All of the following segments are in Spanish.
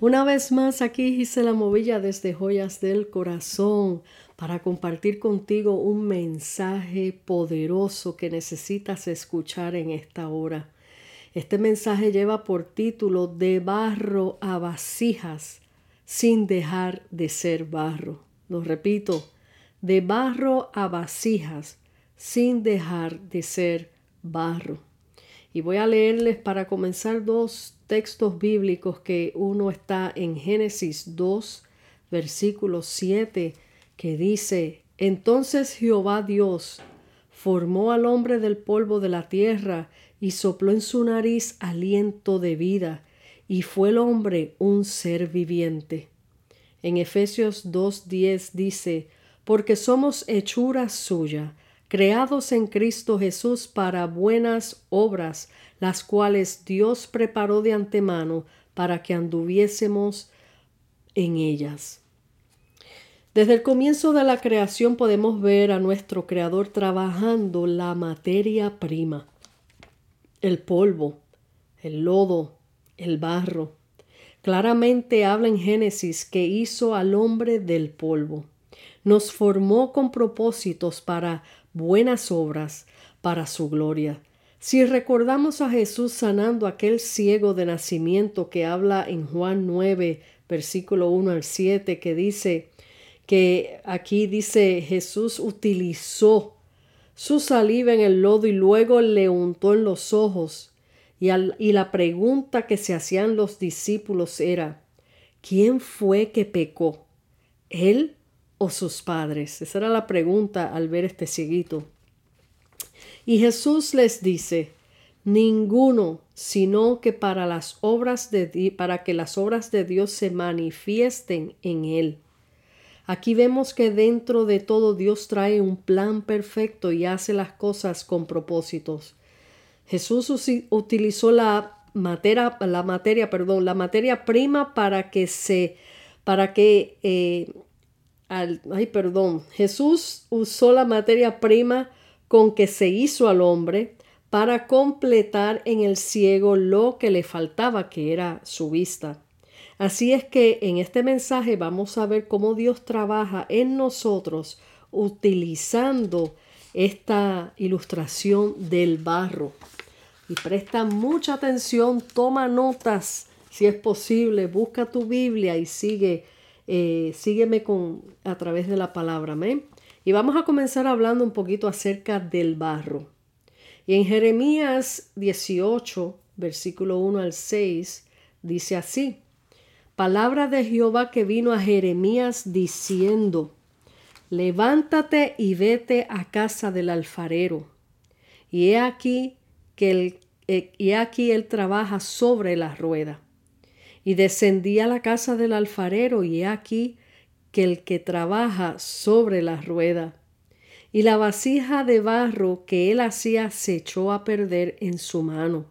Una vez más aquí Gisela Movilla desde Joyas del Corazón para compartir contigo un mensaje poderoso que necesitas escuchar en esta hora. Este mensaje lleva por título De barro a vasijas sin dejar de ser barro. Lo repito, de barro a vasijas sin dejar de ser barro. Y voy a leerles para comenzar dos textos bíblicos que uno está en Génesis 2, versículo 7, que dice, Entonces Jehová Dios formó al hombre del polvo de la tierra y sopló en su nariz aliento de vida, y fue el hombre un ser viviente. En Efesios 2.10 dice, Porque somos hechura suya, creados en Cristo Jesús para buenas obras, las cuales Dios preparó de antemano para que anduviésemos en ellas. Desde el comienzo de la creación podemos ver a nuestro Creador trabajando la materia prima, el polvo, el lodo, el barro. Claramente habla en Génesis que hizo al hombre del polvo. Nos formó con propósitos para buenas obras, para su gloria. Si recordamos a Jesús sanando a aquel ciego de nacimiento que habla en Juan 9, versículo 1 al 7, que dice que aquí dice Jesús utilizó su saliva en el lodo y luego le untó en los ojos. Y, y la pregunta que se hacían los discípulos era, ¿quién fue que pecó? ¿Él o sus padres? Esa era la pregunta al ver este cieguito. Y Jesús les dice, ninguno, sino que para las obras de para que las obras de Dios se manifiesten en él. Aquí vemos que dentro de todo Dios trae un plan perfecto y hace las cosas con propósitos. Jesús utilizó la materia, la materia, perdón, la materia prima para que se, para que, eh, ay, perdón, Jesús usó la materia prima con que se hizo al hombre para completar en el ciego lo que le faltaba, que era su vista. Así es que en este mensaje vamos a ver cómo Dios trabaja en nosotros utilizando esta ilustración del barro. Y presta mucha atención, toma notas si es posible, busca tu Biblia y sigue, eh, sígueme con, a través de la palabra. Amén. Y vamos a comenzar hablando un poquito acerca del barro. Y en Jeremías 18, versículo 1 al 6, dice así, palabra de Jehová que vino a Jeremías diciendo, levántate y vete a casa del alfarero. Y he aquí que eh, y aquí él trabaja sobre la rueda. Y descendí a la casa del alfarero y he aquí que el que trabaja sobre la rueda. Y la vasija de barro que él hacía se echó a perder en su mano.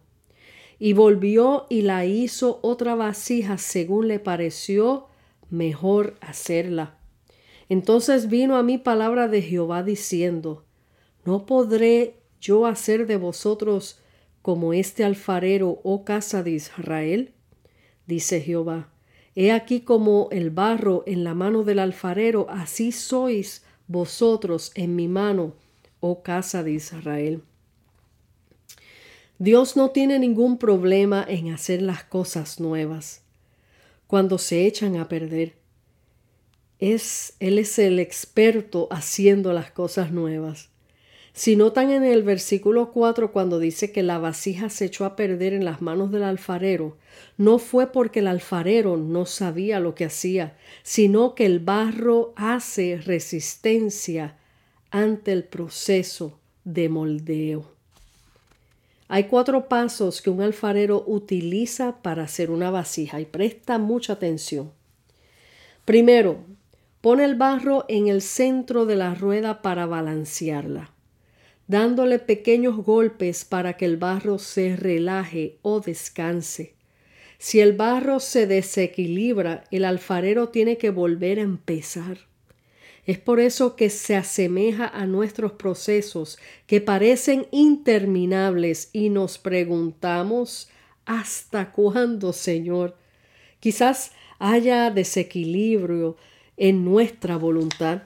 Y volvió y la hizo otra vasija según le pareció mejor hacerla. Entonces vino a mí palabra de Jehová diciendo, ¿no podré yo hacer de vosotros como este alfarero, oh casa de Israel? Dice Jehová, He aquí como el barro en la mano del alfarero, así sois vosotros en mi mano, oh casa de Israel. Dios no tiene ningún problema en hacer las cosas nuevas cuando se echan a perder. Es, Él es el experto haciendo las cosas nuevas. Si notan en el versículo 4 cuando dice que la vasija se echó a perder en las manos del alfarero, no fue porque el alfarero no sabía lo que hacía, sino que el barro hace resistencia ante el proceso de moldeo. Hay cuatro pasos que un alfarero utiliza para hacer una vasija y presta mucha atención. Primero, pone el barro en el centro de la rueda para balancearla dándole pequeños golpes para que el barro se relaje o descanse. Si el barro se desequilibra, el alfarero tiene que volver a empezar. Es por eso que se asemeja a nuestros procesos que parecen interminables y nos preguntamos ¿Hasta cuándo, Señor? Quizás haya desequilibrio en nuestra voluntad.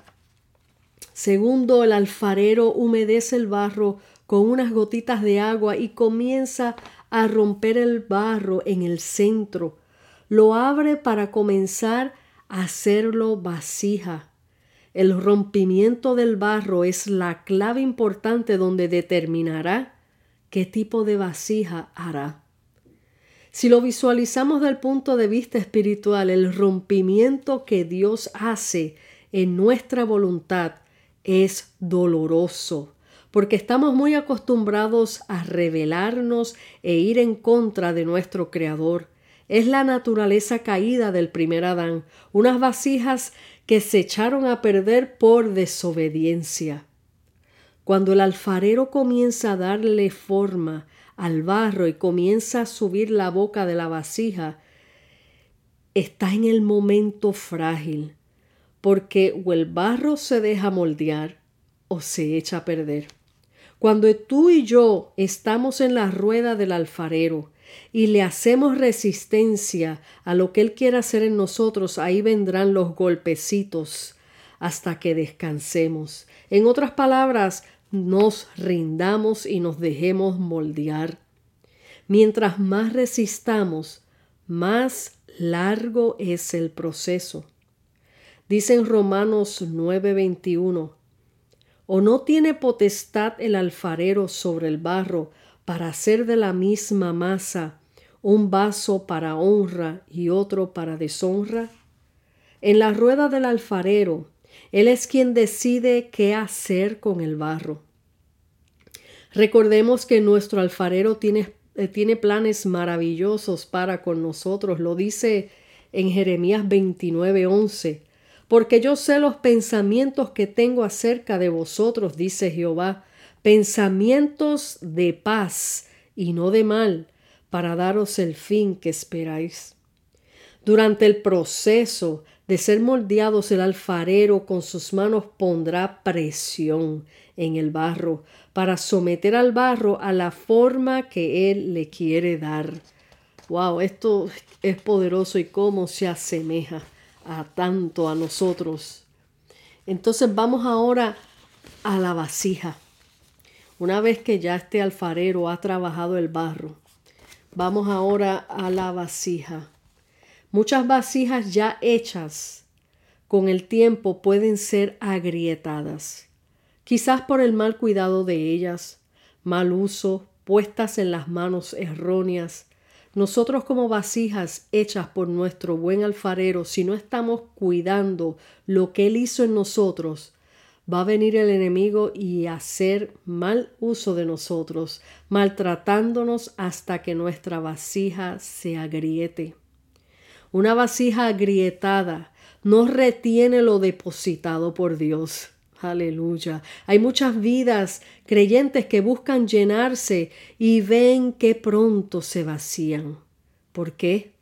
Segundo, el alfarero humedece el barro con unas gotitas de agua y comienza a romper el barro en el centro. Lo abre para comenzar a hacerlo vasija. El rompimiento del barro es la clave importante donde determinará qué tipo de vasija hará. Si lo visualizamos del punto de vista espiritual, el rompimiento que Dios hace en nuestra voluntad es doloroso, porque estamos muy acostumbrados a rebelarnos e ir en contra de nuestro Creador. Es la naturaleza caída del primer Adán, unas vasijas que se echaron a perder por desobediencia. Cuando el alfarero comienza a darle forma al barro y comienza a subir la boca de la vasija, está en el momento frágil, porque o el barro se deja moldear o se echa a perder. Cuando tú y yo estamos en la rueda del alfarero y le hacemos resistencia a lo que Él quiere hacer en nosotros, ahí vendrán los golpecitos hasta que descansemos. En otras palabras, nos rindamos y nos dejemos moldear. Mientras más resistamos, más largo es el proceso. Dice en Romanos 9:21, ¿o no tiene potestad el alfarero sobre el barro para hacer de la misma masa un vaso para honra y otro para deshonra? En la rueda del alfarero, él es quien decide qué hacer con el barro. Recordemos que nuestro alfarero tiene, eh, tiene planes maravillosos para con nosotros. Lo dice en Jeremías 29:11. Porque yo sé los pensamientos que tengo acerca de vosotros, dice Jehová, pensamientos de paz y no de mal, para daros el fin que esperáis. Durante el proceso de ser moldeados, el alfarero con sus manos pondrá presión en el barro para someter al barro a la forma que él le quiere dar. Wow, esto es poderoso y cómo se asemeja a tanto a nosotros. Entonces vamos ahora a la vasija. Una vez que ya este alfarero ha trabajado el barro, vamos ahora a la vasija. Muchas vasijas ya hechas con el tiempo pueden ser agrietadas, quizás por el mal cuidado de ellas, mal uso, puestas en las manos erróneas. Nosotros como vasijas hechas por nuestro buen alfarero, si no estamos cuidando lo que Él hizo en nosotros, va a venir el enemigo y hacer mal uso de nosotros, maltratándonos hasta que nuestra vasija se agriete. Una vasija agrietada no retiene lo depositado por Dios. Aleluya. Hay muchas vidas creyentes que buscan llenarse y ven que pronto se vacían. ¿Por qué?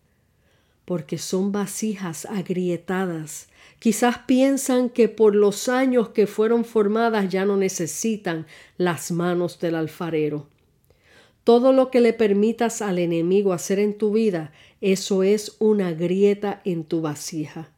Porque son vasijas agrietadas Quizás piensan que por los años que fueron formadas ya no necesitan las manos del alfarero. Todo lo que le permitas al enemigo hacer en tu vida, eso es una grieta en tu vasija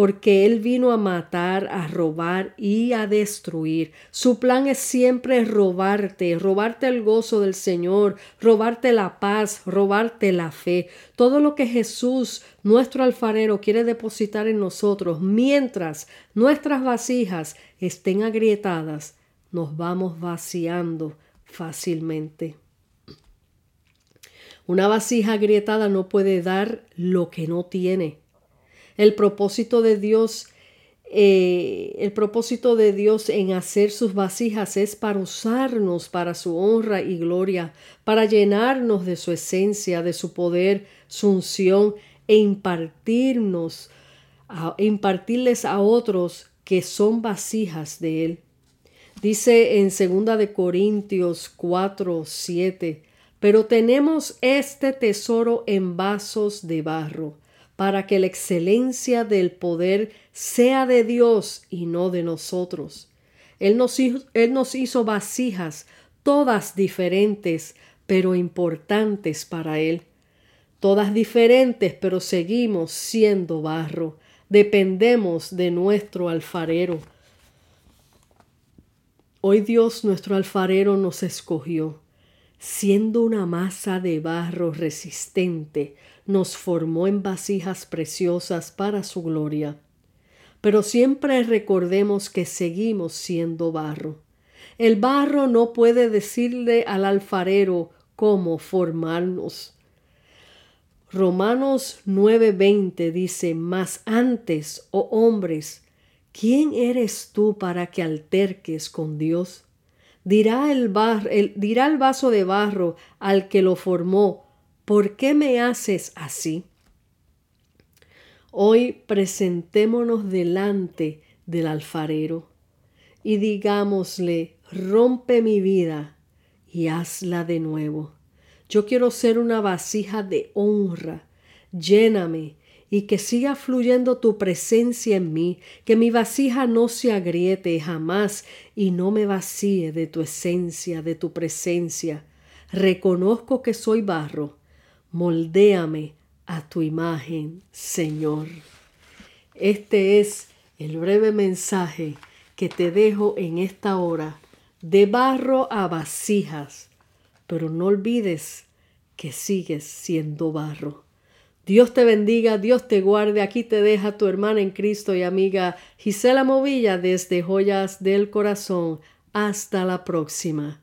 porque Él vino a matar, a robar y a destruir. Su plan es siempre robarte, robarte el gozo del Señor, robarte la paz, robarte la fe. Todo lo que Jesús, nuestro alfarero, quiere depositar en nosotros, mientras nuestras vasijas estén agrietadas, nos vamos vaciando fácilmente. Una vasija agrietada no puede dar lo que no tiene. El propósito de Dios, eh, el propósito de Dios en hacer sus vasijas es para usarnos para su honra y gloria, para llenarnos de su esencia, de su poder, su unción e impartirnos, e impartirles a otros que son vasijas de Él. Dice en 2 de Corintios 4, 7, pero tenemos este tesoro en vasos de barro para que la excelencia del poder sea de Dios y no de nosotros. Él nos, hizo, Él nos hizo vasijas, todas diferentes, pero importantes para Él. todas diferentes, pero seguimos siendo barro. Dependemos de nuestro alfarero. Hoy Dios nuestro alfarero nos escogió. Siendo una masa de barro resistente, nos formó en vasijas preciosas para su gloria. Pero siempre recordemos que seguimos siendo barro. El barro no puede decirle al alfarero cómo formarnos. Romanos 9:20 dice, Mas antes, oh hombres, ¿quién eres tú para que alterques con Dios? Dirá el, dirá el vaso de barro al que lo formó, ¿por qué me haces así? Hoy presentémonos delante del alfarero y digámosle, rompe mi vida y hazla de nuevo. Yo quiero ser una vasija de honra. Lléname y que siga fluyendo tu presencia en mí, que mi vasija no se agriete jamás y no me vacíe de tu esencia, de tu presencia. Reconozco que soy barro. Moldéame a tu imagen, Señor. Este es el breve mensaje que te dejo en esta hora, de barro a vasijas, pero no olvides que sigues siendo barro. Dios te bendiga, Dios te guarde. Aquí te deja tu hermana en Cristo y amiga Gisela Movilla desde Joyas del Corazón. Hasta la próxima.